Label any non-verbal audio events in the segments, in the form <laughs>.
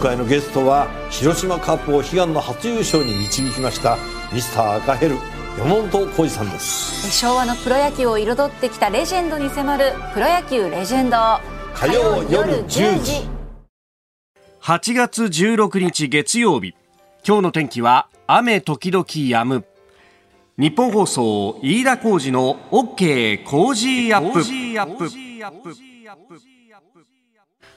回のゲストは広島カップを悲願の初優勝に導きましたミスター赤ヘル山本浩二さんです。昭和のプロ野球を彩ってきたレジェンドに迫る「プロ野球レジェンド」火曜夜10時。8月16日月曜日。今日の天気は雨時々止む。日本放送飯田浩二の OK 工事アップ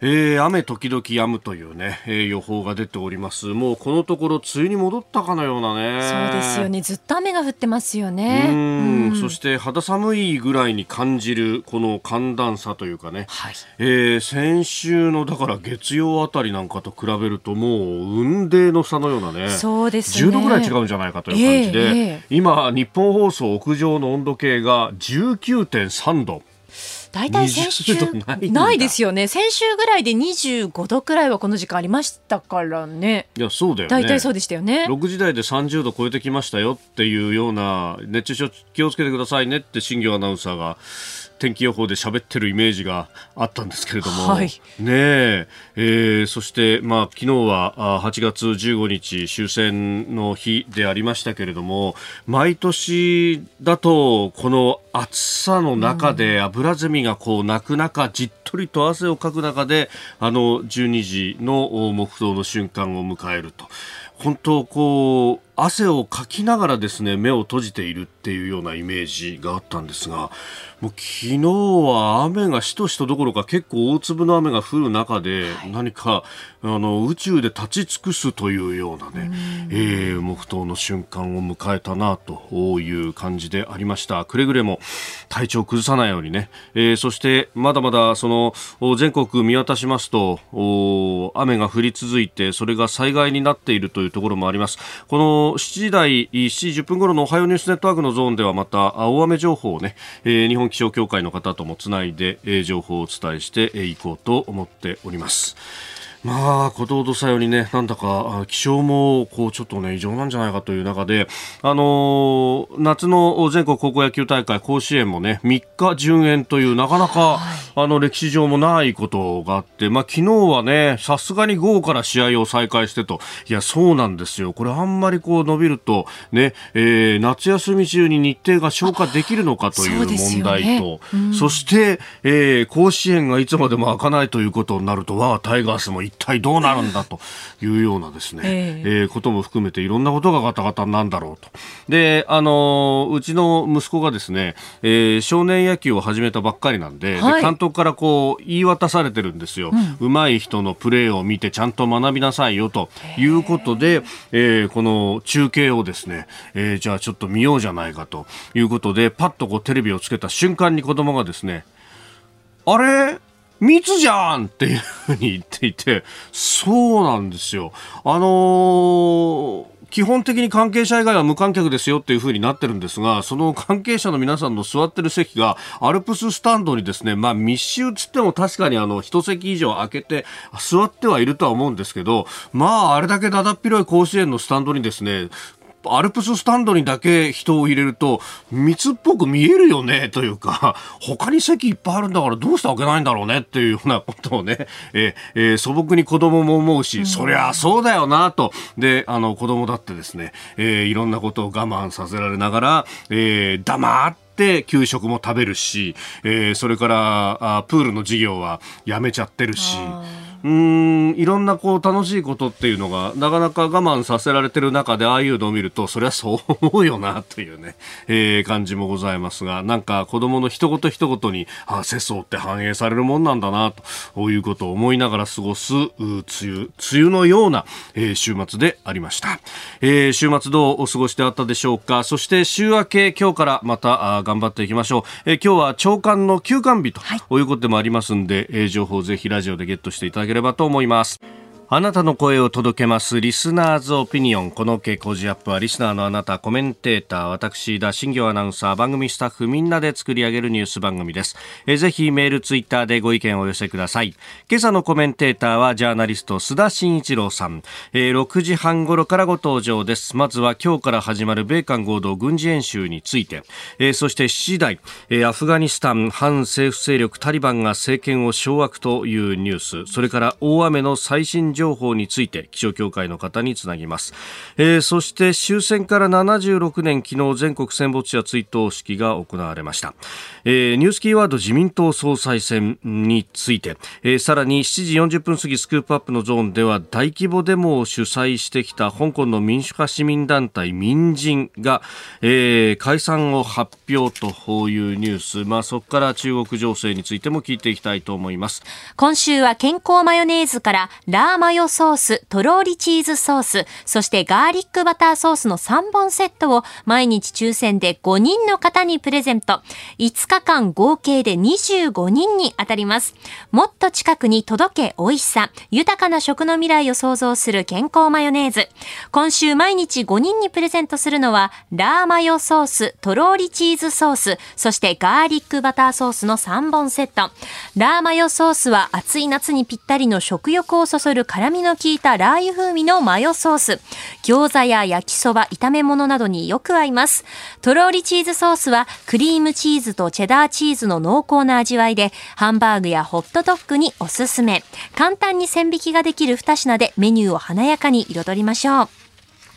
えー、雨時々止むというね、えー、予報が出ております。もうこのところ梅雨に戻ったかのようなね。そうですよね。ずっと雨が降ってますよね。うん、そして肌寒いぐらいに感じるこの寒暖差というかね、はい、えー、先週のだから月曜あたりなんかと比べるともう雲泥の差のようなね。そうですね。10度ぐらい違うんじゃないかという感じで、えーえー、今日本放送屋上の温度計が19.3度大体先週ないですよね。先週ぐらいで25度くらいはこの時間ありましたからね。いやそうだよね。大体そうでしたよね。6時台で30度超えてきましたよっていうような熱中症気をつけてくださいねって新業アナウンサーが天気予報で喋ってるイメージがあったんですけれども、はい、ねえ。えー、そして、まあ、昨日は8月15日終戦の日でありましたけれども毎年だとこの暑さの中で油ゼミがこう泣く中じっとりと汗をかく中であの12時の黙祷の瞬間を迎えると。本当こう汗をかきながらですね目を閉じているっていうようなイメージがあったんですがもう昨日は雨がしとしとどころか結構大粒の雨が降る中で、何かあの宇宙で立ち尽くすというようなね、えー、黙祷の瞬間を迎えたなという感じでありました。くれぐれも体調を崩さないようにね、えー、そしてまだまだその全国見渡しますと雨が降り続いてそれが災害になっているというところもあります。この7時台7時10分頃のおはようニュースネットワークのゾーンではまた大雨情報をね、えー、日本気象協会の方ともつないで、えー、情報をお伝えしていこうと思っております。まあ、ことほどさようにね、なんだか、気象も、こう、ちょっとね、異常なんじゃないかという中で、あのー、夏の全国高校野球大会甲子園もね、3日順延という、なかなか、あの、歴史上もないことがあって、まあ、昨日はね、さすがに午後から試合を再開してと、いや、そうなんですよ。これあんまりこう伸びると、ね、えー、夏休み中に日程が消化できるのかという問題と、そ、ねうん、そして、えー、甲子園がいつまでも開かないということになると、わあ、タイガースも一体どうなるんだというようなですね、えー、えー、ことも含めていろんなことがガタガタなんだろうと。で、あのうちの息子がですね、えー、少年野球を始めたばっかりなんで、はい、で監督からこう言い渡されてるんですよ。うん、上手い人のプレーを見てちゃんと学びなさいよと。いうことで、えー、この中継をですね、えー、じゃあちょっと見ようじゃないかということで、パッとこうテレビをつけた瞬間に子供がですね、あれ？密じゃんっていうふうに言っていて、そうなんですよ。あのー基本的に関係者以外は無観客ですよっていう風になってるんですが、その関係者の皆さんの座ってる席がアルプススタンドにですね、まあ密集つっても確かにあの一席以上空けて座ってはいるとは思うんですけど、まああれだけだだっ広い甲子園のスタンドにですね、アルプススタンドにだけ人を入れると密っぽく見えるよねというか <laughs> 他に席いっぱいあるんだからどうして開けないんだろうねっていうようなことをね、<laughs> えー、えー、素朴に子供も思うし、うん、そりゃそうだよなとであの子供だってですね、えー、いろんなことを我慢させられながら、えー、黙って給食も食べるし、えー、それからあプールの授業はやめちゃってるし。うんいろんなこう楽しいことっていうのがなかなか我慢させられてる中でああいうのを見るとそりゃそう思うよなというね、<laughs> えー、感じもございますがなんか子供の一言一言にあ世相って反映されるもんなんだなということを思いながら過ごす梅雨梅雨のような、えー、週末でありました、えー、週末どうお過ごしであったでしょうか。そして週明け今日からまたあ頑張っていきましょう、えー、今日は長官の休館日とい。うことでもありますんで、はい、えー、情報をぜひラジオでゲットしていただければと思います。あなたの声を届けます。リスナーズオピニオン。この傾向ジアップ。はリスナーのあなたコメンテーター。私田新行アナウンサー番組スタッフみんなで作り上げるニュース番組です。えぜひメールツイッターでご意見をお寄せください。今朝のコメンテーターはジャーナリスト須田慎一郎さん、えー、6時半頃からご登場です。まずは今日から始まる米韓合同軍事演習について、えー、そして7時台、えー、アフガニスタン反政府勢力タリバンが政権を掌握というニュース。それから大雨の最新情報について気象協会の方につなぎます、えー、そして終戦から76年昨日全国戦没者追悼式が行われました、えー、ニュースキーワード自民党総裁選について、えー、さらに7時40分過ぎスクープアップのゾーンでは大規模デモを主催してきた香港の民主化市民団体民人が、えー、解散を発表というニュース、まあ、そこから中国情勢についても聞いていきたいと思います。今週は健康マヨネーズからラーママヨソース、とろーりチーズソース、そしてガーリックバターソースの3本セットを毎日抽選で5人の方にプレゼント。5日間合計で25人に当たります。もっと近くに届け美味しさ、豊かな食の未来を創造する健康マヨネーズ。今週毎日5人にプレゼントするのは、ラーマヨソース、とろーりチーズソース、そしてガーリックバターソースの3本セット。ラーマヨソースは暑い夏にぴったりの食欲をそそる辛みの効いたラー油風味のマヨソース。餃子や焼きそば、炒め物などによく合います。とろーりチーズソースはクリームチーズとチェダーチーズの濃厚な味わいで、ハンバーグやホットドッグにおすすめ。簡単に線引きができる2品でメニューを華やかに彩りましょう。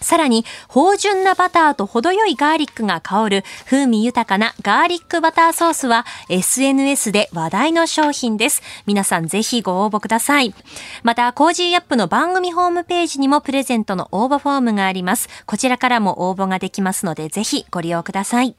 さらに、芳醇なバターと程よいガーリックが香る風味豊かなガーリックバターソースは SNS で話題の商品です。皆さんぜひご応募ください。また、 Cozy up の番組ホームページにもプレゼントの応募フォームがあります。こちらからも応募ができますので、ぜひご利用ください。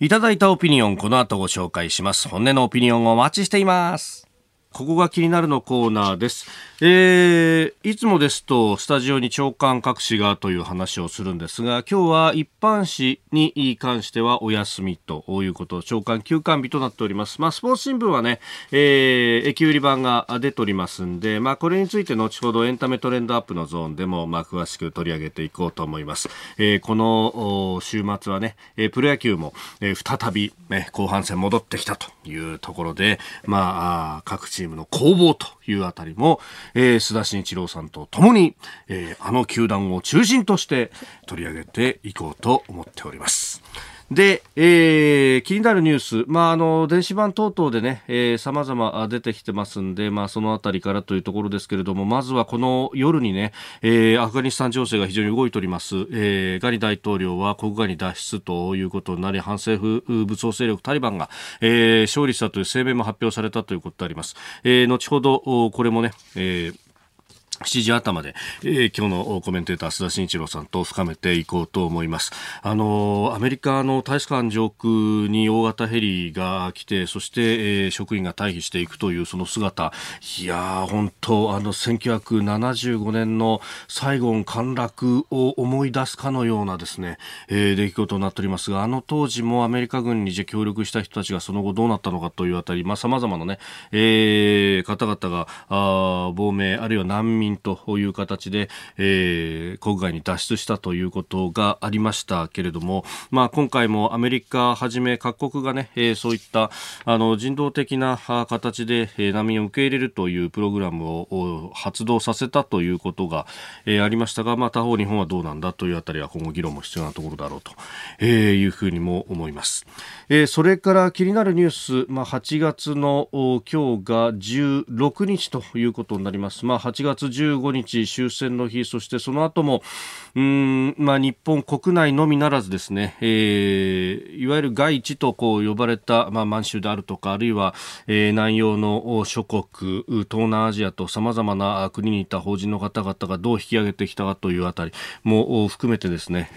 いただいたオピニオン、この後ご紹介します。本音のオピニオンをお待ちしています。ここが気になるのコーナーです。えー、いつもですとスタジオに長官各紙がという話をするんですが今日は一般紙に関してはお休みということ長官休館日となっております、まあ、スポーツ新聞はね、えー、駅売り版が出ておりますんで、まあ、これについて後ほどエンタメトレンドアップのゾーンでも、まあ、詳しく取り上げていこうと思います、えー、この週末はねプロ野球も、えー、再び、ね、後半戦戻ってきたというところで、まあ、各地チームの攻防というあたりも、えー、須田慎一郎さんと共に、えー、あの球団を中心として取り上げていこうと思っております。で、えー、気になるニュース、まあ、あの電子版等々でね、えー、様々出てきてますんで、まあ、そのあたりからというところですけれども、まずはこの夜にね、えー、アフガニスタン情勢が非常に動いております、えー、ガニ大統領は国外に脱出ということになり、反政府武装勢力タリバンが、えー、勝利したという声明も発表されたということであります。えー、後ほど、これもね、えー7時頭で、えー、今日のコメンテーター須田慎一郎さんと深めていこうと思います。あのアメリカの大使館上空に大型ヘリが来て、そして、えー、職員が退避していくというその姿、いやー、本当あの1975年のサイゴン陥落を思い出すかのようなですね、えー、出来事になっておりますが、あの当時もアメリカ軍に協力した人たちがその後どうなったのかというあたり、まあ様々なね、えー、方々があ亡命あるいは難民という形で、えー、国外に脱出したということがありましたけれども、まあ、今回もアメリカはじめ各国がね、えー、そういったあの人道的な形で、え、難民を受け入れるというプログラムを発動させたということが、えー、ありましたが、まあ、他方日本はどうなんだというあたりは今後議論も必要なところだろうと、えー、いうふうにも思います。えー、それから気になるニュース、まあ、8月の今日が16日ということになります。まあ、8月15日終戦の日そしてその後もうん、まあ、日本国内のみならずですね、えー、いわゆる外地とこう呼ばれた、まあ、満州であるとかあるいは、えー、南洋の諸国東南アジアとさまざまな国にいた法人の方々がどう引き上げてきたかというあたりも含めてですね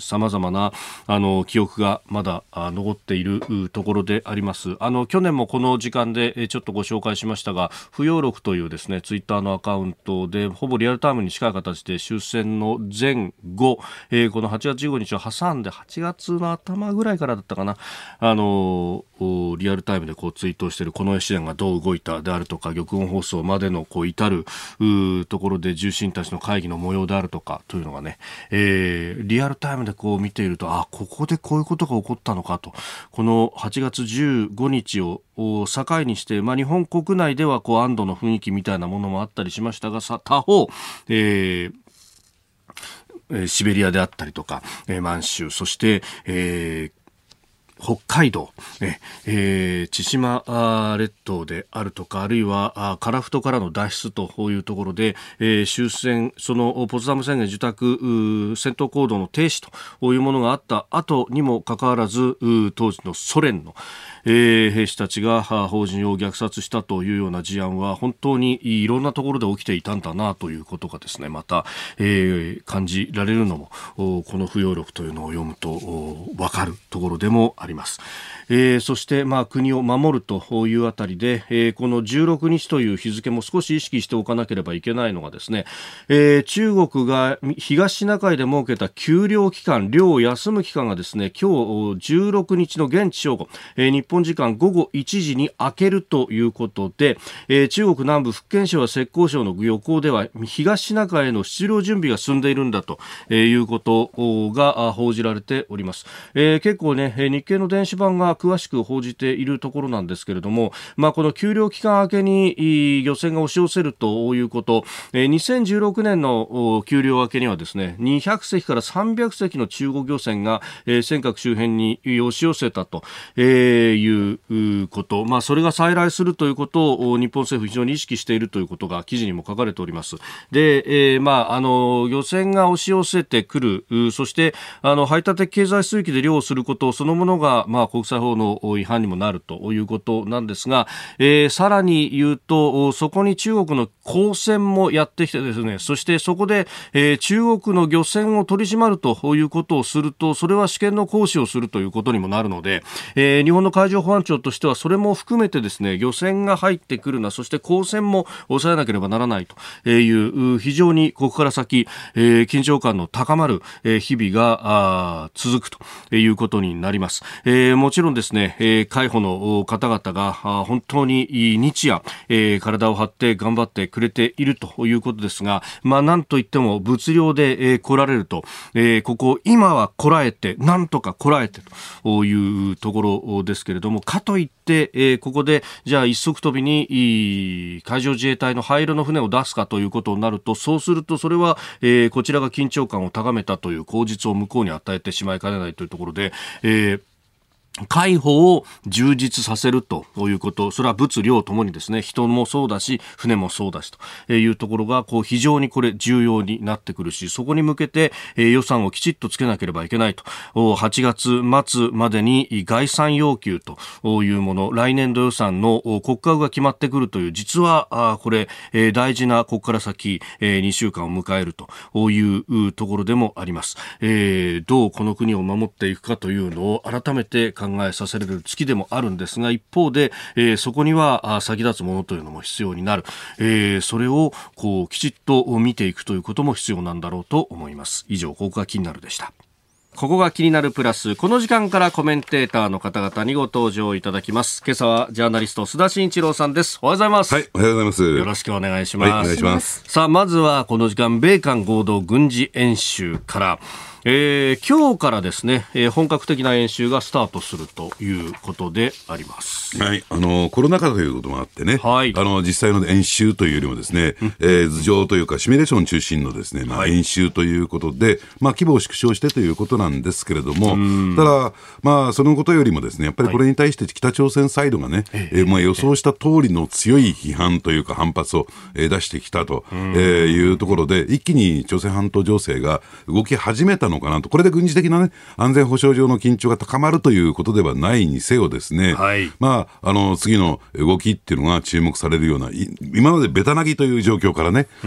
さまざまなあの記憶がまだ残っているところであります。あの去年もこの時間でちょっとご紹介しましたが不要録というですねツイッターのアカウントでほぼリアルタイムに近い形で終戦の前後、えー、この8月15日を挟んで8月の頭ぐらいからだったかな。あのリアルタイムでこうツイートしているこの試練がどう動いたであるとか玉音放送までのこう至るところで重臣たちの会議の模様であるとかというのがね、えー、リアルタイムでこう見ているとあここでこういうことが起こったのかと。この8月15日をを境にして、まあ、日本国内ではこう安堵の雰囲気みたいなものもあったりしましたが他方、えー、シベリアであったりとか、満州、そして、えー北海道、ええー、千島列島であるとか、あるいは樺太からの脱出というところで、えー、終戦、そのポツダム宣言受託戦闘行動の停止というものがあった後にもかかわらず、当時のソ連の、えー、兵士たちが法人を虐殺したというような事案は本当にいろんなところで起きていたんだなということがですねまた、えー、感じられるのもこの不要力というのを読むと分かるところでもあります。えー、そして、まあ、国を守るというあたりで、えー、この16日という日付も少し意識しておかなければいけないのがですね、えー、中国が東シナ海で設けた休漁期間、漁を休む期間がですね、今日16日の現地正午、えー、日本本時間午後1時に明けるということで、えー、中国南部福建省は浙江省の漁港では東シナ海への出漁準備が進んでいるんだということが報じられております。えー、結構ね、日経の電子版が詳しく報じているところなんですけれども、まあ、この休漁期間明けに漁船が押し寄せるということ、2016年の休漁明けにはですね、200隻から300隻の中国漁船が尖閣周辺に押し寄せたということ、まあ、それが再来するということを日本政府非常に意識しているということが記事にも書かれております。で、えー、まあ、あの、漁船が押し寄せてくる、そして、あの、排他的経済水域で漁をすることそのものが、まあ、国際法の違反にもなるということなんですが、えー、さらに言うと、そこに中国の公船もやってきてですね、そしてそこで、えー、中国の漁船を取り締まるということをすると、それは試験の行使をするということにもなるので、えー、日本の海上保安庁としてはそれも含めてですね、漁船が入ってくるな、そして公船も抑えなければならないという、非常にここから先、えー、緊張感の高まる、日々が続くということになります。えー、もちろんですね、え、海保の方々が本当に日夜、えー、体を張って頑張ってくれているということですが、まあ、なんといっても物量で、え、来られると、えー、ここ今はこらえて、なんとかこらえてというところですけれどども、かといって、えー、ここで、じゃあ一足飛びに海上自衛隊の灰色の船を出すかということになると、そうするとそれは、えー、こちらが緊張感を高めたという口実を向こうに与えてしまいかねないというところで、えー介護を充実させるということ、それは物量ともにですね、人もそうだし、船もそうだしというところが、こう非常にこれ重要になってくるし、そこに向けて予算をきちっとつけなければいけないと。8月末までに概算要求というもの、来年度予算の国格が決まってくるという、実はこれ大事なここから先2週間を迎えるというところでもあります。どうこの国を守っていくかというのを改めて考考えさせられる月でもあるんですが一方で、えー、そこには先立つものというのも必要になる、えー、それをこうきちっと見ていくということも必要なんだろうと思います以上ここが気になるでしたここが気になるプラス。この時間からコメンテーターの方々にご登場いただきます。今朝はジャーナリスト須田慎一郎さんです。おはようございます。はい、おはようございます。よろしくお願いします。はい、お願いします。さあ、まずはこの時間、米韓合同軍事演習から、えー、今日からですね、えー、本格的な演習がスタートするということであります。はい、あのコロナ禍ということもあってね、はい、あの実際の演習というよりもですね、えー、頭上というかシミュレーション中心のですね、まあ、演習ということで、まあ規模を縮小してということなんですけれども、ただまあそのことよりもですね、やっぱりこれに対して北朝鮮サイドがね、はい、えー、まあ予想した通りの強い批判というか反発を、えー、出してきたと、えー、いうところで、一気に朝鮮半島情勢が動き始めたののかなと、これで軍事的な、ね、安全保障上の緊張が高まるということではないにせよ、ですね、はい、まあ、あの次の動きっていうのが注目されるような、今までベタなぎという状況からね、え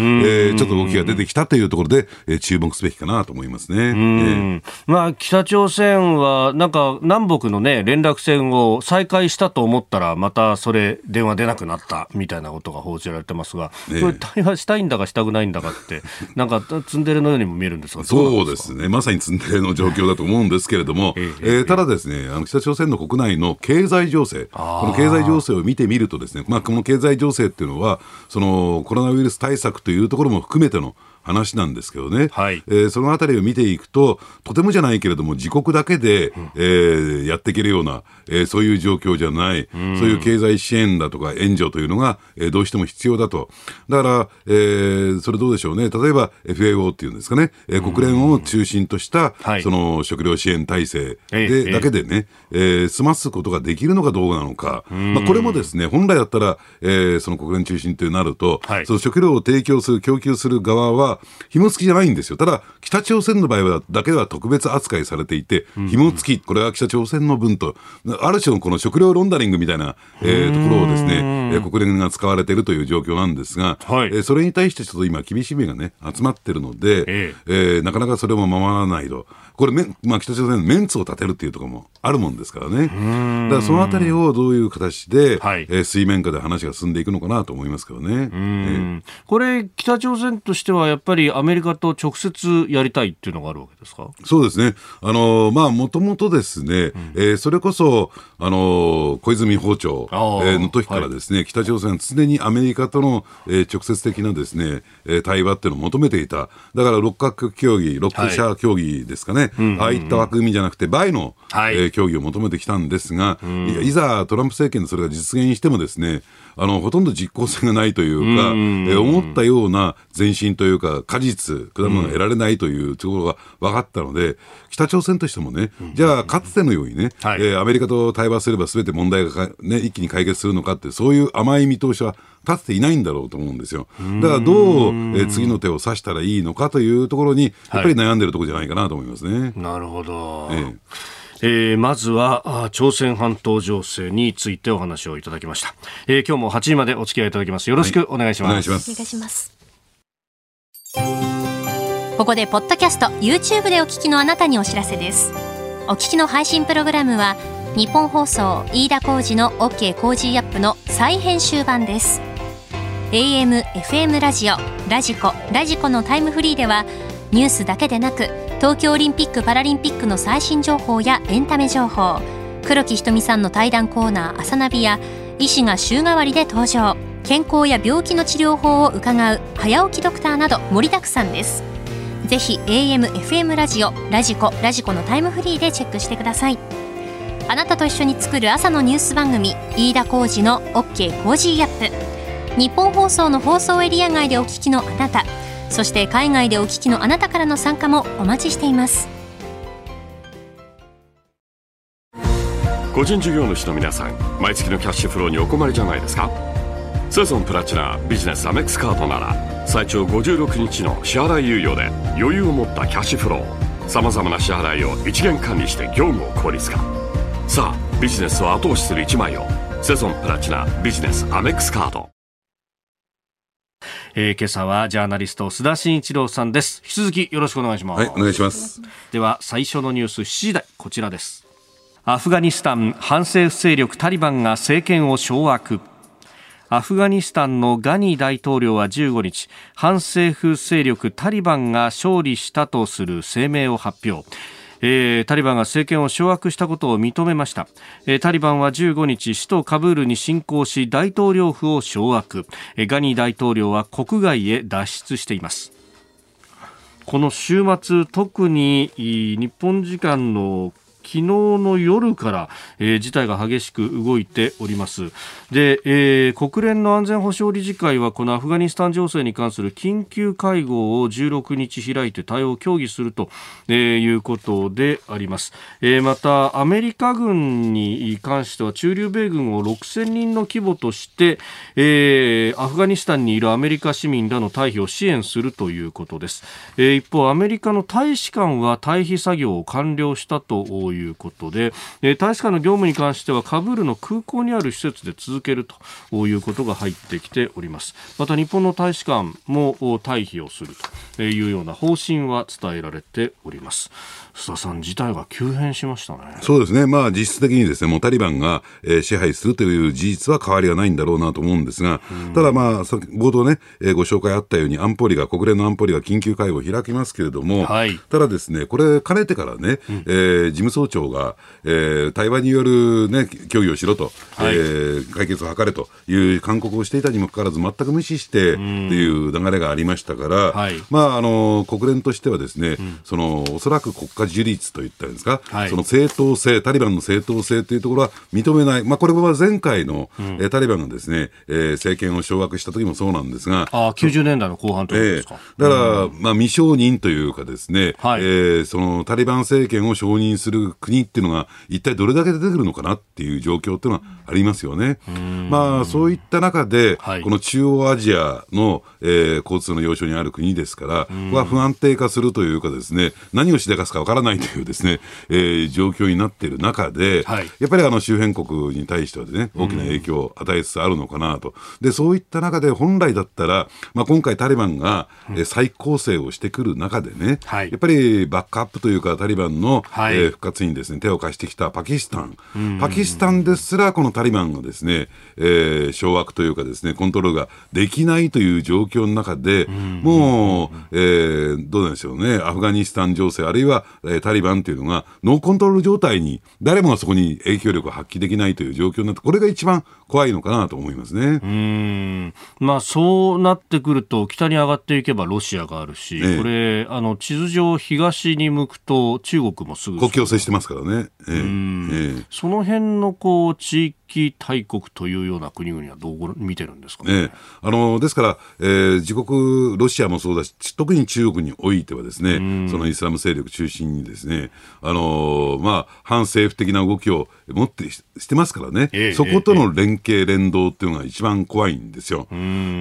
ー、ちょっと動きが出てきたというところで、えー、注目すべきかなと思いますね、えー、まあ、北朝鮮は、なんか南北の、ね、連絡線を再開したと思ったら、またそれ、電話出なくなったみたいなことが報じられてますが、これ、対話したいんだかしたくないんだかって、なんかツンデレのようにも見えるんですが、そうですね。まさにツンデレの状況だと思うんですけれども、えー、ただですね、あの北朝鮮の国内の経済情勢、この経済情勢を見てみるとですね、まあ、この経済情勢っていうのは、そのコロナウイルス対策というところも含めての話なんですけどね、はい、えー、そのあたりを見ていくと、とてもじゃないけれども、自国だけで、うん、えー、やっていけるような、えー、そういう状況じゃない、うん、そういう経済支援だとか援助というのが、えー、どうしても必要だと。だから、えー、それどうでしょうね、例えば FAO っていうんですかね、えー、国連を中心とした、うん、その食料支援体制で、だけでね、えー、済ますことができるのかどうなのか、まあ、これもですね、本来だったら、えー、その国連中心となると、はい、その食料を提供する、供給する側は、紐付きじゃないんですよ。ただ、北朝鮮の場合はだけは特別扱いされていて、紐付き、これは北朝鮮の分と、ある種のこの食料ロンダリングみたいな、えー、ところをですね、えー、国連が使われているという状況なんですが、はい、えー、それに対してちょっと今、厳しい目がね、集まってるので、えー、えー、なかなかそれも守らないと。これ、まあ、北朝鮮のメンツを立てるっていうところもあるもんですからね。だからそのあたりをどういう形で、はい、えー、水面下で話が進んでいくのかなと思いますけどね。えー、これ、北朝鮮としてはやっぱりアメリカと直接やりたいっていうのがあるわけですか？そうですね。あの、まあ、もともとですね、うん、えー、それこそ、あの、小泉訪朝、えー、の時からですね、はい、北朝鮮は常にアメリカとの、えー、直接的なですね、えー、対話っていうのを求めていた。だから六角協議、六者協議ですかね、はい、ああいった枠組みじゃなくて、倍の、はい、えー、協議を求めてきたんですが、いいざトランプ政権でそれが実現してもですね、あのほとんど実効性がないというか、え思ったような前進というか、果実、果物が得られないというところが分かったので、北朝鮮としてもね、じゃあ、かつてのようにね、はい、えー、アメリカと対話すればすべて問題が、ね、一気に解決するのかって、そういう甘い見通しは立っていないんだろうと思うんですよ。だからどう、えー、次の手を指したらいいのかというところに、やっぱり悩んでるところじゃないかなと思いますね。はい、なるほど。えーえー、まずは朝鮮半島情勢についてお話をいただきました、えー、今日も8時までお付き合いいただきます。よろしくお願いします、はい、お願いします。ここでポッドキャスト YouTube でお聞きのあなたにお知らせです。お聞きの配信プログラムは日本放送飯田浩二の OK コージーアップの再編集版です AM、FM ラジオ、ラジコ、ラジコのタイムフリーではニュースだけでなく東京オリンピック・パラリンピックの最新情報やエンタメ情報黒木ひとみさんの対談コーナー「朝ナビ」や医師が週替わりで登場健康や病気の治療法を伺う早起きドクターなど盛りだくさんです。ぜひ AM、FM ラジオ、ラジコ、ラジコのタイムフリーでチェックしてください。あなたと一緒に作る朝のニュース番組飯田浩二の OK コージーアップ。日本放送の放送エリア外でお聞きのあなたそして海外でお聞きのあなたからの参加もお待ちしています。個人事業主の皆さん毎月のキャッシュフローにお困りじゃないですか？セゾンプラチナビジネスアメックスカードなら最長56日の支払い猶予で余裕を持ったキャッシュフローさまざまな支払いを一元管理して業務を効率化。さあビジネスを後押しする一枚をセゾンプラチナビジネスアメックスカードえー、今朝はジャーナリスト須田慎一郎さんです。引き続きよろしくお願いします。はいお願いします。では最初のニュース7時台こちらです。アフガニスタン反政府勢力タリバンが政権を掌握。アフガニスタンのガニー大統領は15日反政府勢力タリバンが勝利したとする声明を発表えー、タリバンが政権を掌握したことを認めました、えー、タリバンは15日首都カブールに侵攻し大統領府を掌握、えー、ガニー大統領は国外へ脱出しています。この週末特に日本時間の昨日の夜から、えー、事態が激しく動いております。で、えー、国連の安全保障理事会はこのアフガニスタン情勢に関する緊急会合を16日開いて対応を協議すると、えー、いうことであります、えー、またアメリカ軍に関しては駐留米軍を6000人の規模として、えー、アフガニスタンにいるアメリカ市民らの退避を支援するということです、えー、一方アメリカの大使館は退避作業を完了したといういうことで、えー、大使館の業務に関してはカブールの空港にある施設で続けるということが入ってきております。また日本の大使館も退避をするというような方針は伝えられております。須田さん、事態が急変しましたね。そうですね、まあ、実質的にですねもうタリバンが、えー、支配するという事実は変わりはないんだろうなと思うんですが、ただ、まあ、冒頭ね、えー、ご紹介あったように、安保理が、国連の安保理が緊急会合を開きますけれども、はい、ただですね、これ、かねてからね、うん、えー、事務総長が、えー、対話による、ね、協議をしろと、はい、えー、解決を図れという勧告をしていたにもかかわらず、全く無視してっていう流れがありましたから、はい、まあ、あの国連としてはですね、うん、そのおそらく国家樹立といったんですか、はい、その正当性、タリバンの正当性というところは認めない、まあ、これは前回の、うん、えタリバンがですね、えー、政権を掌握した時もそうなんですが、あ90年代の後半ということですか？えー、だから、うん、まあ、未承認というかですね、はい、えー、そのタリバン政権を承認する国っていうのが、一体どれだけ出てくるのかなっていう状況っていうのはありますよね。まあ、そういった中で、はい、この中央アジアの、えー、交通の要所にある国ですから、ここは不安定化するというかですね、何をしでかすかわからないというですね、<laughs> えー、状況になっている中で、はい、やっぱりあの周辺国に対してはね、大きな影響を与えつつあるのかなと。で、そういった中で本来だったら、まあ、今回タリバンが、え再構成をしてくる中でね、はい、やっぱりバックアップというか、タリバンの、はい、えー、復活にですね、手を貸してきたパキスタン。パキスタンですら、このタリバンがですね、えー、掌握というかですね、コントロールができないという状況の中で、もう、えー、どうなんでしょうね、アフガニスタン情勢、あるいは、えー、タリバンというのが、ノーコントロール状態に、誰もがそこに影響力を発揮できないという状況になって、これが一番怖いのかなと思いますね。うん。まあ、そうなってくると、北に上がっていけばロシアがあるし、ええ、これ、あの地図上、東に向くと中国もすぐ国境を接してますからね。ええ、その辺のこう地域大国というような国々はどう見てるんですかね？あのですから、えー、自国、ロシアもそうだし、特に中国においてはですね、そのイスラム勢力中心にですね、あのまあ、反政府的な動きを持ってしてますからね、えそことの連携、連動っていうのが一番怖いんですよ。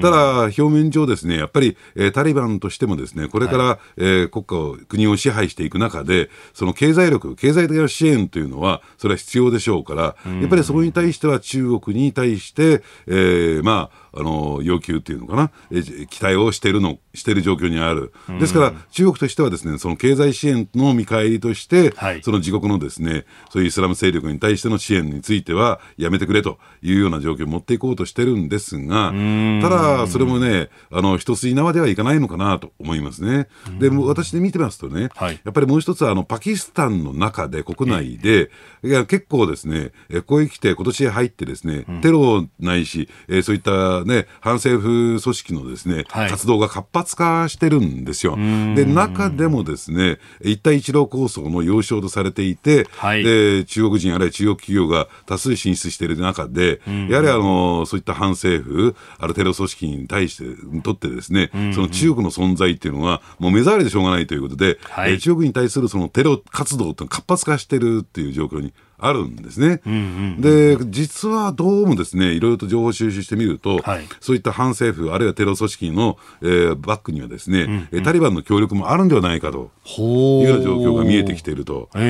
ただ、表面上ですね、やっぱり、えー、タリバンとしてもですね、これから、はい、えー、国家を、国を支配していく中で、その経済力、経済的な支援というのは、それは必要でしょうから、やっぱりそこに対しては中国に対して、えー、まあ、あの要求っていうのかな、え期待をしているのしている状況にある、ですから中国としてはですねその経済支援の見返りとして、はい、その自国のですねそういうイスラム勢力に対しての支援についてはやめてくれというような状況を持っていこうとしてるんですが、ただ、それもね、あの一筋縄ではいかないのかなと思いますね。で私で見てますとね、はい、やっぱりもう一つあのパキスタンの中で国内で、い。や結構ですね、ここへ来て今年入ってですね、テロないし、えー、そういったね、反政府組織のですね、はい、活動が活発化してるんですよ。で、中でもですね、一帯一路構想の要衝とされていて、はい、で、中国人あるいは中国企業が多数進出している中で、やはりあの、そういった反政府、あるテロ組織に対して、にとってですね、その中国の存在っていうのは、もう目障りでしょうがないということで、はい、中国に対するそのテロ活動って活発化してるっていう状況にあるんですね。うんうんうん、で、実はどうもですね、いろいろと情報収集してみると、はい、そういった反政府、あるいはテロ組織の、えー、バックにはですね、うんうん、タリバンの協力もあるんではないかと。いうような状況が見えてきていると。だから、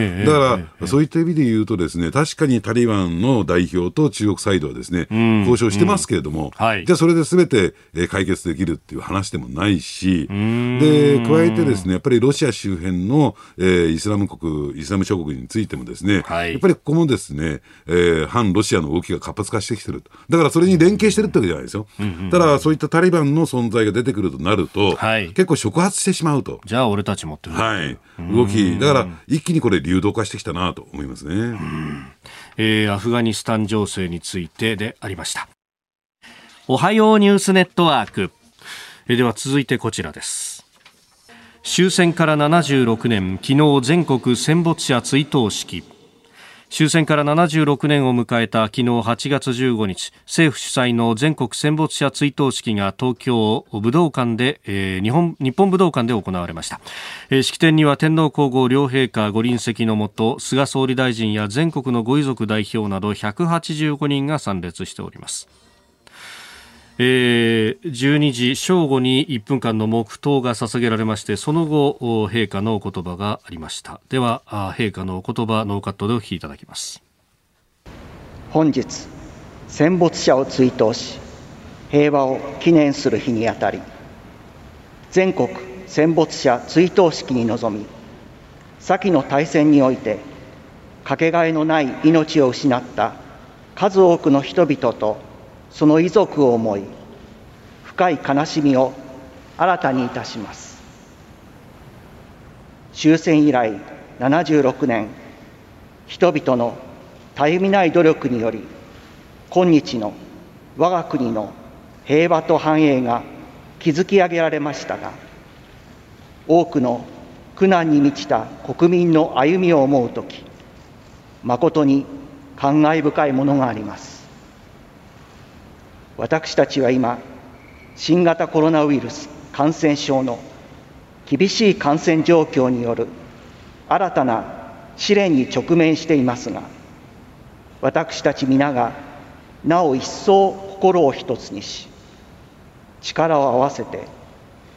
えー、そういった意味で言うとですね、確かにタリバンの代表と中国サイドはですね、交渉してますけれども、うんはい、じゃあそれで全て解決できるっていう話でもないし、で、加えてですね、やっぱりロシア周辺の、えー、イスラム国、イスラム諸国についてもですね、はい、やっぱりここもですね、えー、反ロシアの動きが活発化してきてるだからそれに連携してるってわけじゃないですよ、うんうん、ただそういったタリバンの存在が出てくるとなると、はい、結構触発してしまうと。じゃあ俺たち持ってる、はい、動きだから一気にこれ流動化してきたなと思いますね、えー、アフガニスタン情勢についてでありました。おはようニュースネットワーク、えー、では続いてこちらです。終戦から76年昨日全国戦没者追悼式終戦から76年を迎えた昨日8月15日政府主催の全国戦没者追悼式が東京武道館で、えー、日本日本武道館で行われました、えー、式典には天皇皇后両陛下ご臨席のもと菅総理大臣や全国のご遺族代表など185人が参列しております。えー、12時正午に1分間の黙祷が捧げられましてその後陛下のお言葉がありました。では陛下のお言葉ノーカットでお聞きいただきます。本日戦没者を追悼し平和を記念する日にあたり全国戦没者追悼式に臨み先の大戦においてかけがえのない命を失った数多くの人々とその遺族を思い深い悲しみを新たにいたします。終戦以来76年人々のたゆみない努力により今日の我が国の平和と繁栄が築き上げられましたが多くの苦難に満ちた国民の歩みを思う時誠に感慨深いものがあります。私たちは今新型コロナウイルス感染症の厳しい感染状況による新たな試練に直面していますが私たち皆がなお一層心を一つにし力を合わせて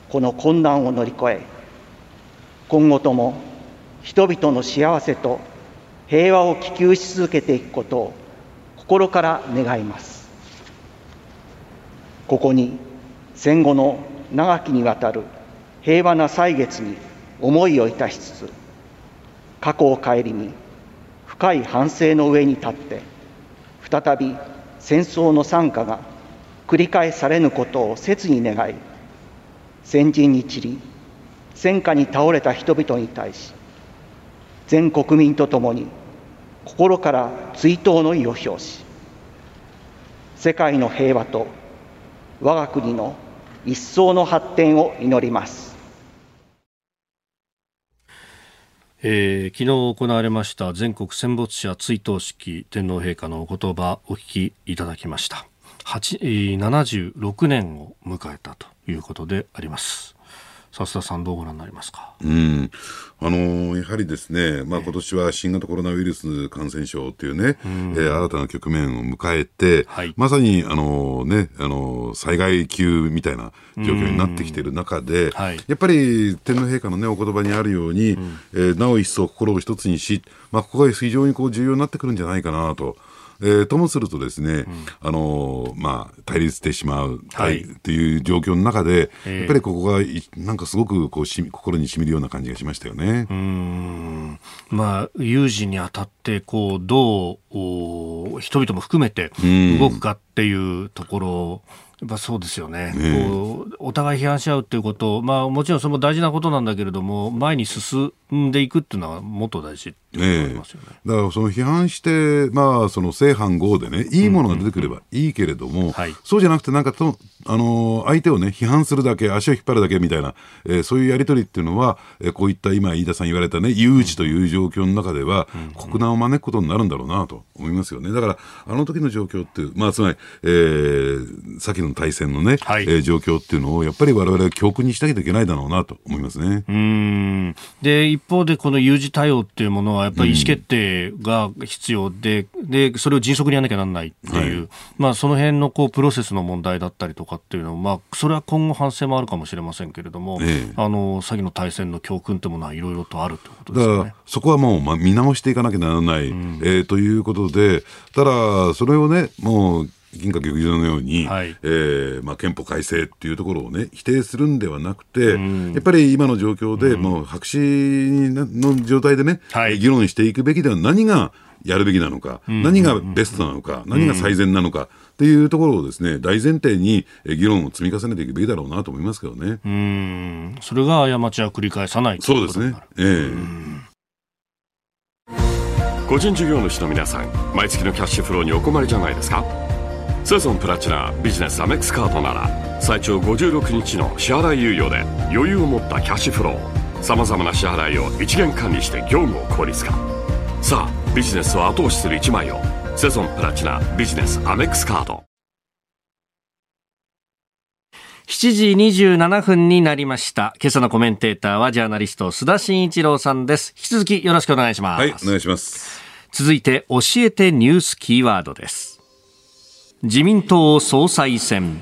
この困難を乗り越え今後とも人々の幸せと平和を希求し続けていくことを心から願います。ここに戦後の長きにわたる平和な歳月に思いをいたしつつ過去を顧み深い反省の上に立って再び戦争の惨禍が繰り返されぬことを切に願い先人に散り戦火に倒れた人々に対し全国民とともに心から追悼の意を表し世界の平和と我が国の一層の発展を祈ります。えー、昨日行われました全国戦没者追悼式天皇陛下のお言葉お聞きいただきました76年を迎えたということであります笹田さんどうご覧になりますか？うん、あのやはりですね、まあ今年は新型コロナウイルス感染症というね、えー、新たな局面を迎えて、はい、まさにあのね、あの災害級みたいな状況になってきている中で、はい、やっぱり天皇陛下のねお言葉にあるように、うん、えー、なお一層心を一つにし、まあここが非常にこう重要になってくるんじゃないかなと。えー、ともするとですね、うん、あのまあ、対立してしまう、はい、っていう状況の中で、えー、やっぱりここがなんかすごくこうし心にしみるような感じがしましたよね。うん。まあ、有事にあたってこうどう人々も含めて動くかっていうところ、やっぱそうですよね、ねこうお互い批判し合うっていうこと、まあ、もちろんそれも大事なことなんだけれども、前に進んでいくっていうのは、もっと大事ね、ね、だからその批判して、まあ、その正反合でね、いいものが出てくればいいけれども、そうじゃなくて、なんかとあの相手をね、批判するだけ、足を引っ張るだけみたいな、えー、そういうやり取りっていうのは、えー、こういった今、飯田さん言われたね、有事という状況の中では、国難を招くことになるんだろうなと思いますよね。だから、あの時の状況って、まあ、つまり、えー、先の大戦のね、はい、えー、状況っていうのをやっぱり我々は教訓にしなきゃいけないだろうなと思いますね。うん。で一方でこの有事対応っていうものはやっぱり意思決定が必要でうん、でそれを迅速にやらなきゃならないっていう、はい、まあ、その辺のこうプロセスの問題だったりとかっていうのは、まあ、それは今後反省もあるかもしれませんけれども、ええ、あの先の大戦の教訓というものはいろいろとあるということですね。だからそこはもう、まあ、見直していかなきゃならない、うん、えー、ということでただそれをねもう銀閣劇場のように、はい、えー、まあ、憲法改正っていうところをね否定するんではなくて、やっぱり今の状況で、もう白紙の状態でね、はい、議論していくべきでは何がやるべきなのか、何がベストなのか、何が最善なのか。っていうところをですね大前提に議論を積み重ねていくべきだろうなと思いますけどね。うん。それが過ちは繰り返さないそうですね。ええ。ー、個人事業主の皆さん毎月のキャッシュフローにお困りじゃないですか？セゾンプラチナビジネスアメックスカードなら最長56日の支払い猶予で余裕を持ったキャッシュフローさまざまな支払いを一元管理して業務を効率化さあビジネスを後押しする一枚をセゾンプラチナビジネスアメックスカード7時27分になりました。今朝のコメンテーターはジャーナリスト須田慎一郎さんです。引き続きよろしくお願いします。はい、お願いします。続いて教えてニュースキーワードです。自民党総裁選。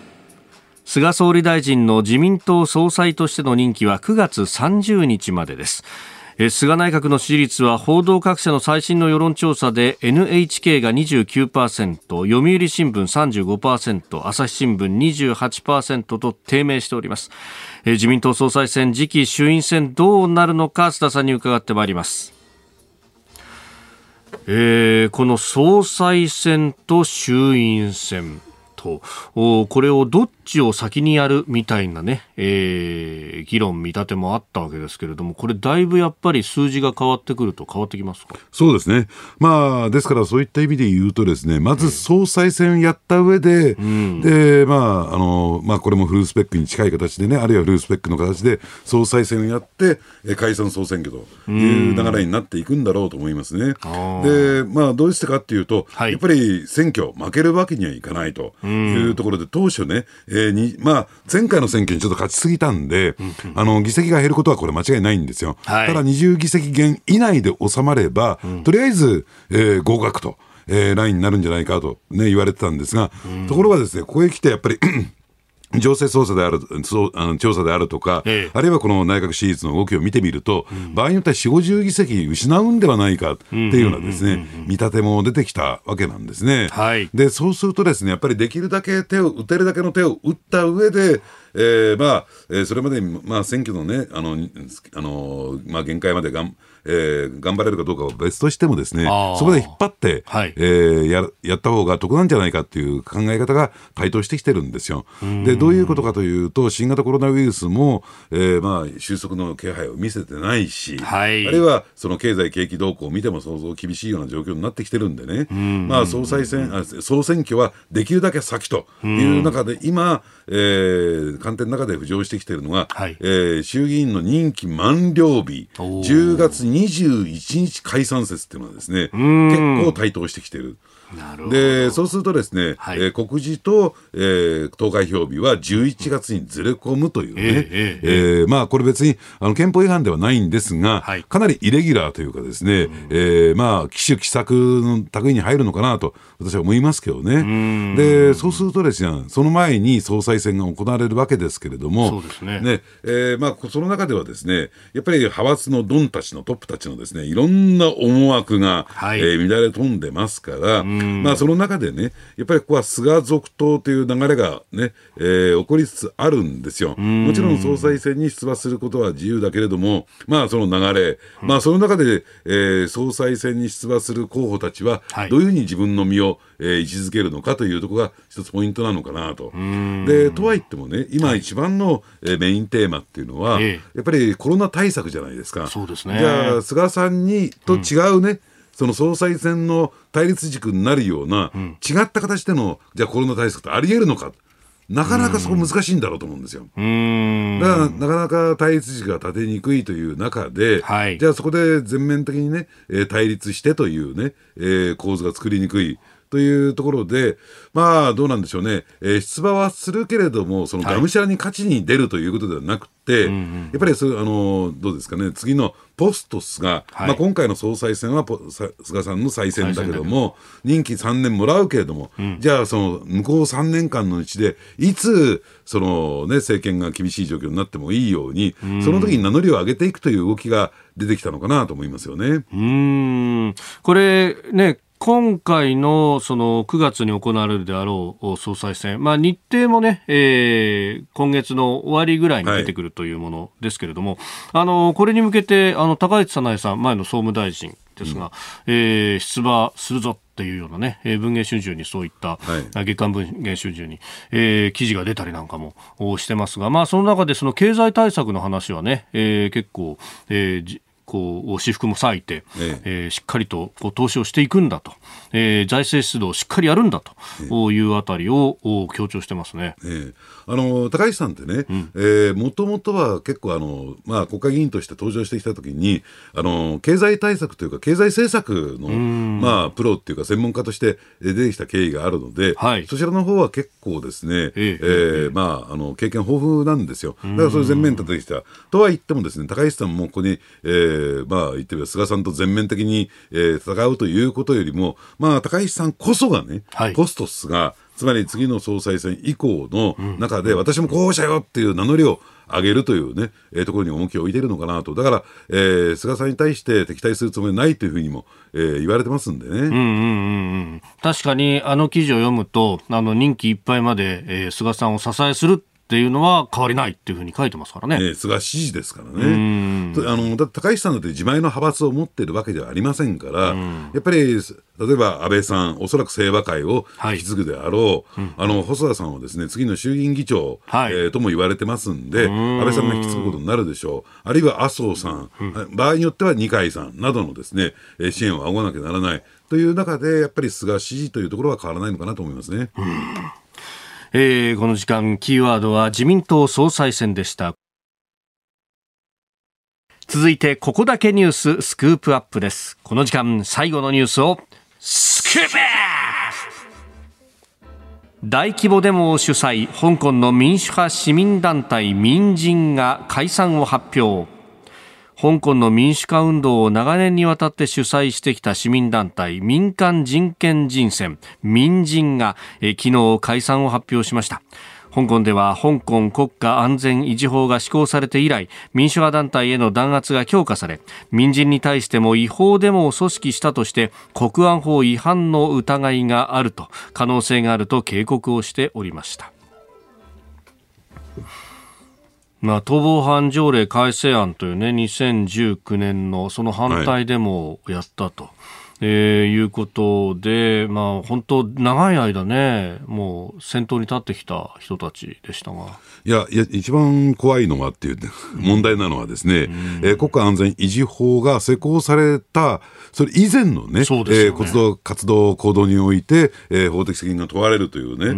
菅総理大臣の自民党総裁としての任期は9月30日までです。菅内閣の支持率は報道各社の最新の世論調査で NHK が29%読売新聞35%朝日新聞28%と低迷しております。自民党総裁選次期衆院選どうなるのか須田さんに伺ってまいります。えー、この総裁選と衆院選とこれをどっちを先にやるみたいなね、えー、議論見立てもあったわけですけれどもこれだいぶやっぱり数字が変わってくると変わってきますか？そうですね。まあですからそういった意味で言うとですねまず総裁選やった上で、うん、でまああのまあこれもフルスペックに近い形でねあるいはフルスペックの形で総裁選をやって解散総選挙という流れになっていくんだろうと思いますね。でまあどうしてかっていうと、はい、やっぱり選挙負けるわけにはいかないと。いうところで、当初ね、えーにまあ、前回の選挙にちょっと勝ちすぎたんで、あの議席が減ることはこれ間違いないんですよ。はい、ただ20議席減以内で収まれば、とりあえず、えー、合格と。えー、ラインになるんじゃないかと、ね、言われてたんですが、ところがですね、ここへ来てやっぱり情勢捜査である、そうあの調査であるとか、ええ、あるいはこの内閣支持率の動きを見てみると、うん、場合によっては4、50議席失うんではないかっていうようなですね、見立ても出てきたわけなんですね。はい、で、そうするとですね、やっぱりできるだけ手を、打てるだけの手を打った上で、えー、まあ、えー、それまでに、まあ、選挙のね、あの、あの、まあ、限界までがん、えー、頑張れるかどうかは別としてもですねそこで引っ張って、はい、えー、ややった方が得なんじゃないかっていう考え方が台頭してきてるんですよ。でどういうことかというと新型コロナウイルスも、えー、まあ収束の気配を見せてないし、はい、あるいはその経済景気動向を見ても相当厳しいような状況になってきてるんでね、まあ、総裁選あ総選挙はできるだけ先という中で今、えー、官邸の中で浮上してきているのが、はい、えー、衆議院の任期満了日10月21日解散説っていうのはですね結構台頭してきてる。でそうするとですね、はい、えー、告示と、えー、投開票日は11月にずれ込むというね、えー、えーえー、まあこれ別にあの憲法違反ではないんですが、はい、かなりイレギュラーというかですね、うん、えー、まあ奇襲奇策の類に入るのかなと私は思いますけどね。でそうするとですねその前に総裁選が行われるわけですけれども、そね。ねえー、まあその中ではですねやっぱり派閥のドンたちのトップたちのですねいろんな思惑が、はい、えー、乱れ飛んでますから。まあ、その中でね、やっぱりここは菅続投という流れがね、えー、起こりつつあるんですよ。もちろん総裁選に出馬することは自由だけれども、まあ、その流れ、まあ、その中で、えー、総裁選に出馬する候補たちは、どういうふうに自分の身を、えー、位置づけるのかというところが一つポイントなのかなと。でとは言ってもね、今一番の、えー、メインテーマっていうのは、やっぱりコロナ対策じゃないですか。そうですね。じゃあ、菅さんにと違うね、うんその総裁選の対立軸になるような、うん、違った形でのじゃあコロナ対策ってありえるのか。なかなかそこ難しいんだろうと思うんですよ。だからなかなか対立軸が立てにくいという中で、はい、じゃあそこで全面的にね、えー、対立してというね、えー、構図が作りにくい。というところで、まあ、どうなんでしょうね、えー、出馬はするけれども、そのがむしゃらに勝ちに出るということではなくて、はい、やっぱりそあのどうですかね、次のポストスが、はい、まあ、今回の総裁選は菅さんの再選だけども、任期3年もらうけれども、うん、じゃあ、その向こう3年間のうちで、いつその、ね、政権が厳しい状況になってもいいように、うん、その時に名乗りを上げていくという動きが出てきたのかなと思いますよね。うん。これね今回のその9月に行われるであろう総裁選、まあ、日程もね、えー、今月の終わりぐらいに出てくるというものですけれども、はい、あのこれに向けてあの高市早苗さん、前の総務大臣ですが、うん、えー、出馬するぞっていうようなね、えー、文藝春秋にそういった、はい、月刊文藝春秋に、えー、記事が出たりなんかもしてますが、まあ、その中でその経済対策の話はね、えー、結構、えー、こう私服も割いて、ええ、しっかりとこう投資をしていくんだと、えー、財政出動をしっかりやるんだというあたりを強調してますね。ええあの高市さんってね、もともとは結構あの、まあ、国会議員として登場してきたときにあの、経済対策というか、経済政策の、まあ、プロっていうか、専門家として出てきた経緯があるので、はい、そちらの方は結構ですね、ええ。まあ、あの経験豊富なんですよ。だからそれ全面立ててきた。とは言ってもですね、高市さんもここに、えー、まあ、言ってみれば菅さんと全面的に、えー、戦うということよりも、まあ、高市さんこそがね、はい、ポストスがつまり次の総裁選以降の中で、私も候補者よっていう名乗りを上げるというね、えー、ところに重きを置いているのかなと、だから、えー、菅さんに対して敵対するつもりないというふうにも、えー、言われてますんでね。うんうんうんうん、確かにあの記事を読むと、あの任期いっぱいまで、えー、菅さんを支えするっていうのは変わりないっていうふうに書いてますからね。えー、菅支持ですからね。あのだ高市さんだって自前の派閥を持っているわけではありませんから、やっぱり例えば安倍さん、おそらく清和会を引き継ぐであろう、はい、あの細田さんはですね次の衆議院議長、はい、えー、とも言われてますんで、安倍さんが引き継ぐことになるでしょう、あるいは麻生さん、場合によっては二階さんなどのですね支援を仰がなきゃならないという中で、やっぱり菅支持というところは変わらないのかなと思いますね。えー、この時間キーワードは自民党総裁選でした。続いてここだけニューススクープアップです。この時間最後のニュースをスクープ大規模デモを主催香港の民主派市民団体民陣が解散を発表。香港の民主化運動を長年にわたって主催してきた市民団体民間人権人選民人が昨日解散を発表しました。香港では香港国家安全維持法が施行されて以来民主派団体への弾圧が強化され民人に対しても違法デモを組織したとして国安法違反の疑いがあると可能性があると警告をしておりました。まあ、逃亡犯条例改正案というね、2019年のその反対デモをやったと。はいえー、いうことで、まあ、本当、長い間ね、もう先頭に立ってきた人たちでしたが。いや、いや一番怖いのはっていう、問題なのはですね、うん、えー、国家安全維持法が施行された、それ以前のね、ね。えー、活動、活動、行動において、えー、法的責任が問われるというね、うえ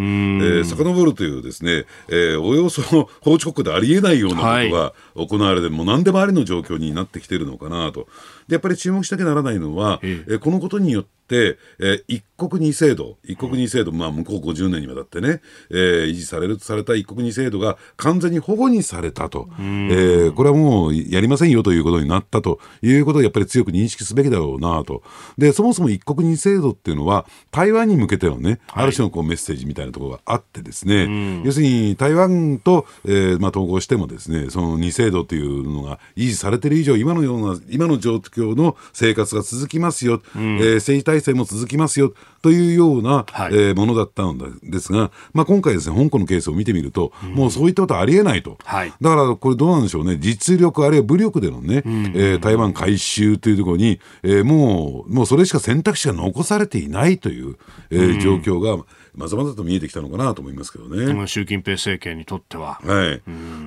ー、遡るというですね、えー、およそ法治国でありえないようなことが行われて、はい、もう何でもありの状況になってきてるのかなと。でやっぱり注目しなきゃならないのは、ええ。このことによって、えー、一国二制度、一国二制度、まあ、向こう50年にわたってね、えー、維持されるとされた一国二制度が完全に保護にされたと、えー、これはもうやりませんよということになったと。いうことをやっぱり強く認識すべきだろうなと。で、そもそも一国二制度っていうのは、台湾に向けてのね、ある種のこうメッセージみたいなところがあってですね、要するに台湾と、えーまあ、統合してもですね、その二制度というのが維持されている以上、今のような、今の状況の生活が続きますよ、うん、えー、政治体制も続きますよというような、はい、えー、ものだったんですが、まあ、今回ですね、香港のケースを見てみると、うん、もうそういったことはありえないと、はい、だからこれどうなんでしょうね、実力あるいは武力でのね、うん、えー、台湾回収というところに、えー、もう、もうそれしか選択肢が残されていないという、えー、状況が、まざまざと見えてきたのかなと思いますけどね。習近平政権にとっては。はい。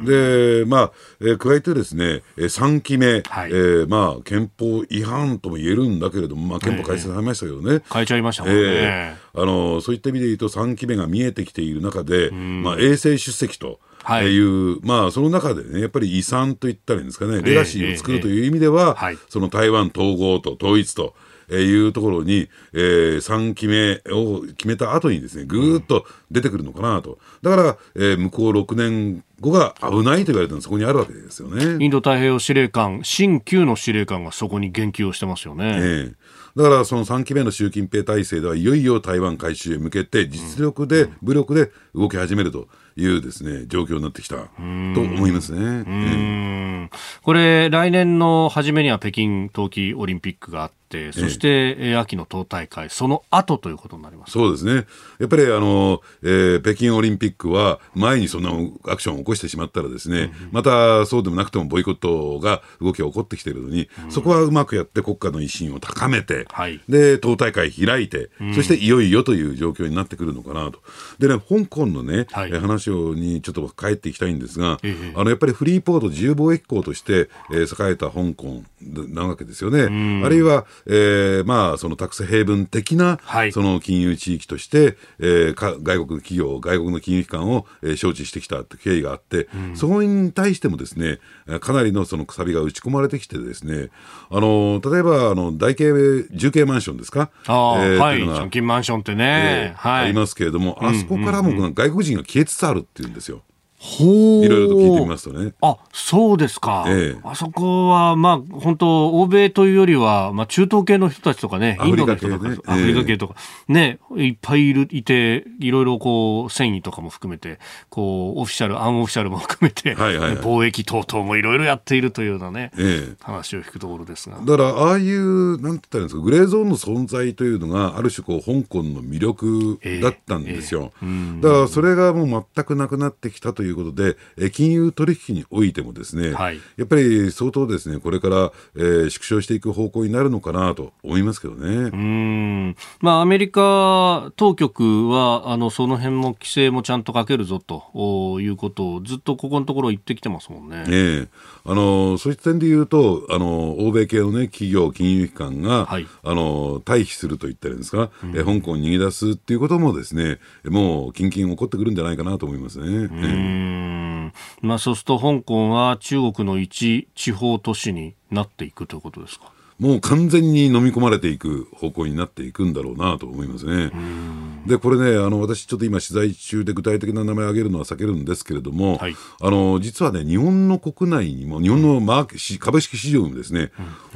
で、まあ、えー、加えてですね、えー、3期目、はい、えー、まあ、憲法違反とも言えるんだけれども、まあ、憲法改正されましたけどね。えー、変えちゃいましたもんね。えー、あの、そういった意味で言うと、3期目が見えてきている中で、まあ、衛星出席と。はい、いう、まあ、その中でね、やっぱり遺産といったらいいんですかね、レガシーを作るという意味では、えーえー、その台湾統合と統一と、いうところに、えー、3期目を決めた後にですね、ぐーっと出てくるのかなと。だから、えー、向こう6年後が危ないと言われたのそこにあるわけですよね。インド太平洋司令官、新旧の司令官がそこに言及をしてますよね。えーだからその3期目の習近平体制ではいよいよ台湾回収へ向けて実力で、武力で動き始めるというですね状況になってきたと思いますね。これ来年の初めには北京冬季オリンピックがあって、そして、え秋の党大会、その後ということになります。そうですね、やっぱりあの、えー、北京オリンピックは、前にそんなアクションを起こしてしまったら、ですね、うん、またそうでもなくてもボイコットが動きが起こってきているのに、うん、そこはうまくやって国家の威信を高めて、はい、で党大会開いて、うん、そしていよいよという状況になってくるのかなと。でね、香港のね、はい、話にちょっと帰っていきたいんですが、ええ、あのやっぱりフリーポート自由貿易港として、えー、栄えた香港なわけですよね。あるいは、えー、まあ、そのタックスヘイブン的な、はい、その金融地域として、えー、か外国企業、外国の金融機関を、えー、招致してきた経緯があって、そこに対してもですね、かなりのそのくさびが打ち込まれてきてですね、あの、例えば、あの、大系、重慶マンションですか？あ、えー、はい、純金マンションってね、えー、はい、ありますけれども、あそこからも外国人が消えつつあるっていうんですよ。いろいろと聞いてみますとね。あ、そうですか。ええ、あそこは、まあ、本当欧米というよりは、まあ、中東系の人たちとかね、インドの人とか、アフリカ系とか、ね、いっぱいいる、いて、いろいろこう、繊維とかも含めて、こう、オフィシャル、アンオフィシャルも含めて、はいはいはい、貿易等々もいろいろやっているというようなね、ええ、話を聞くところですが。だから、ああいう、なんて言ったらいいんですか、グレーゾーンの存在というのが、ある種こう、香港の魅力だったんですよ。えだから、それがもう全くなくなってきたということで、え金融取引においてもですね、はい、やっぱり相当ですね、これから、えー、縮小していく方向になるのかなと思いますけどね。うん。まあ、アメリカ当局は、あの、その辺も規制もちゃんとかけるぞということをずっとここのところ言ってきてますもんね。ええあの、そういった点で言うと、あの、欧米系のね、企業、金融機関が、はい、あの、退避すると言ったらいいんですか、うん、え香港に逃げ出すっていうこともですね、もう、近々起こってくるんじゃないかなと思いますね。うん、まあ、そうすると香港は中国の一地方都市になっていくということですか？もう完全に飲み込まれていく方向になっていくんだろうなと思いますね。で、これね、あの、私ちょっと今取材中で具体的な名前を挙げるのは避けるんですけれども、はい、あの、実はね、日本の国内にも、日本のマーケ株式市場にもですね、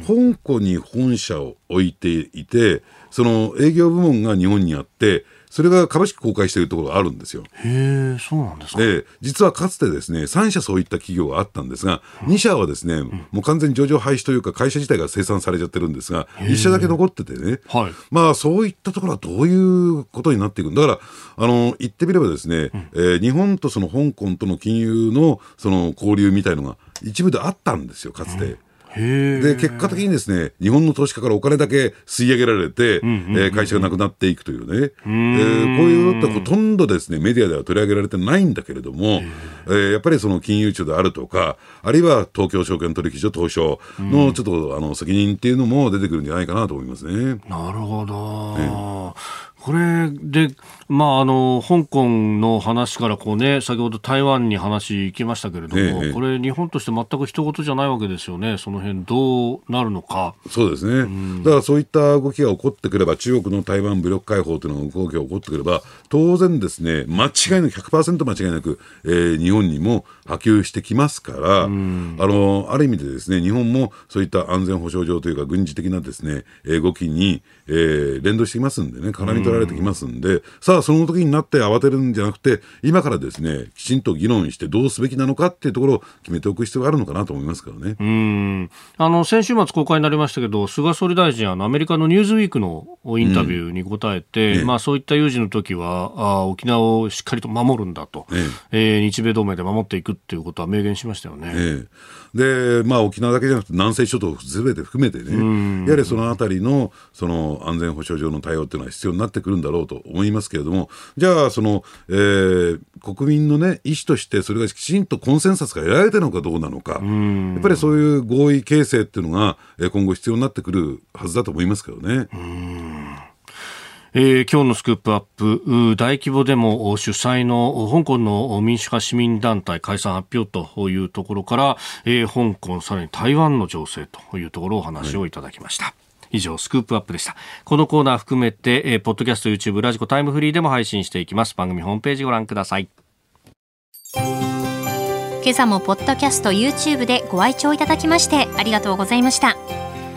香港に本社を置いていて、その営業部門が日本にあって、それが株式公開しているところがあるんですよ。へえ、そうなんですか。で、実はかつてですね、3社そういった企業があったんですが、2社はですね、もう完全に上場廃止というか、会社自体が生産されちゃってるんですが、1社だけ残っててね、はい、まあそういったところはどういうことになっていくんだから、あの、言ってみればですね、うん、えー、日本とその香港との金融のその交流みたいのが一部であったんですよ、かつて。うんで結果的にですね日本の投資家からお金だけ吸い上げられて、うんうん、えー、会社がなくなっていくというね、えー、こういうのってほとんどですねメディアでは取り上げられてないんだけれども、えー、やっぱりその金融庁であるとかあるいは東京証券取引所東証のちょっとあの責任っていうのも出てくるんじゃないかなと思いますね。なるほど、これで、まあ、あの香港の話からこう、ね、先ほど台湾に話行きましたけれども、ええ、これ、日本として全く人事じゃないわけですよね、その辺どうなるのか。そうですね、うん、だからそういった動きが起こってくれば、中国の台湾武力解放というのが動きが起こってくれば、当然ですね、間違いなく100%間違いなく、えー、日本にも波及してきますから、うん、あのある意味でですね、日本もそういった安全保障上というか、軍事的なですね、動きに、えー、連動してきますんでね、絡み取られてきますんで、うん、さあ、その時になって慌てるんじゃなくて、今からですね、きちんと議論してどうすべきなのかっていうところを決めておく必要があるのかなと思いますからね。うん。あの先週末公開になりましたけど、菅総理大臣、あのアメリカのニューズウィークのインタビューに答えて、うん。ね、まあ、そういった有事の時はあ沖縄をしっかりと守るんだと、ええ。ー、日米同盟で守っていくっていうことは明言しましたよね。えで、まあ、沖縄だけじゃなくて南西諸島すべて含めてね、やはりそのあたりのその安全保障上の対応っていうのは必要になってくるんだろうと思いますけれども、じゃあ、その、えー、国民のね、意思として、それがきちんとコンセンサスが得られてるのかどうなのか、やっぱりそういう合意形成っていうのが、今後必要になってくるはずだと思いますけどね。えー、今日のスクープアップ大規模デモ主催の香港の民主派市民団体解散発表というところから、えー、香港さらに台湾の情勢というところをお話をいただきました。はい以上、スクープアップでした。このコーナー含めて、えー、ポッドキャスト、YouTube、ラジコ、タイムフリーでも配信していきます。番組ホームページご覧ください。今朝もポッドキャスト、YouTube でご愛聴いただきましてありがとうございました。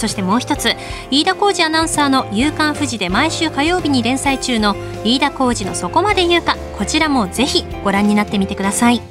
そしてもう一つ飯田浩二アナウンサーの「夕刊富士」で毎週火曜日に連載中の飯田浩二の「そこまで言うか」こちらもぜひご覧になってみてください。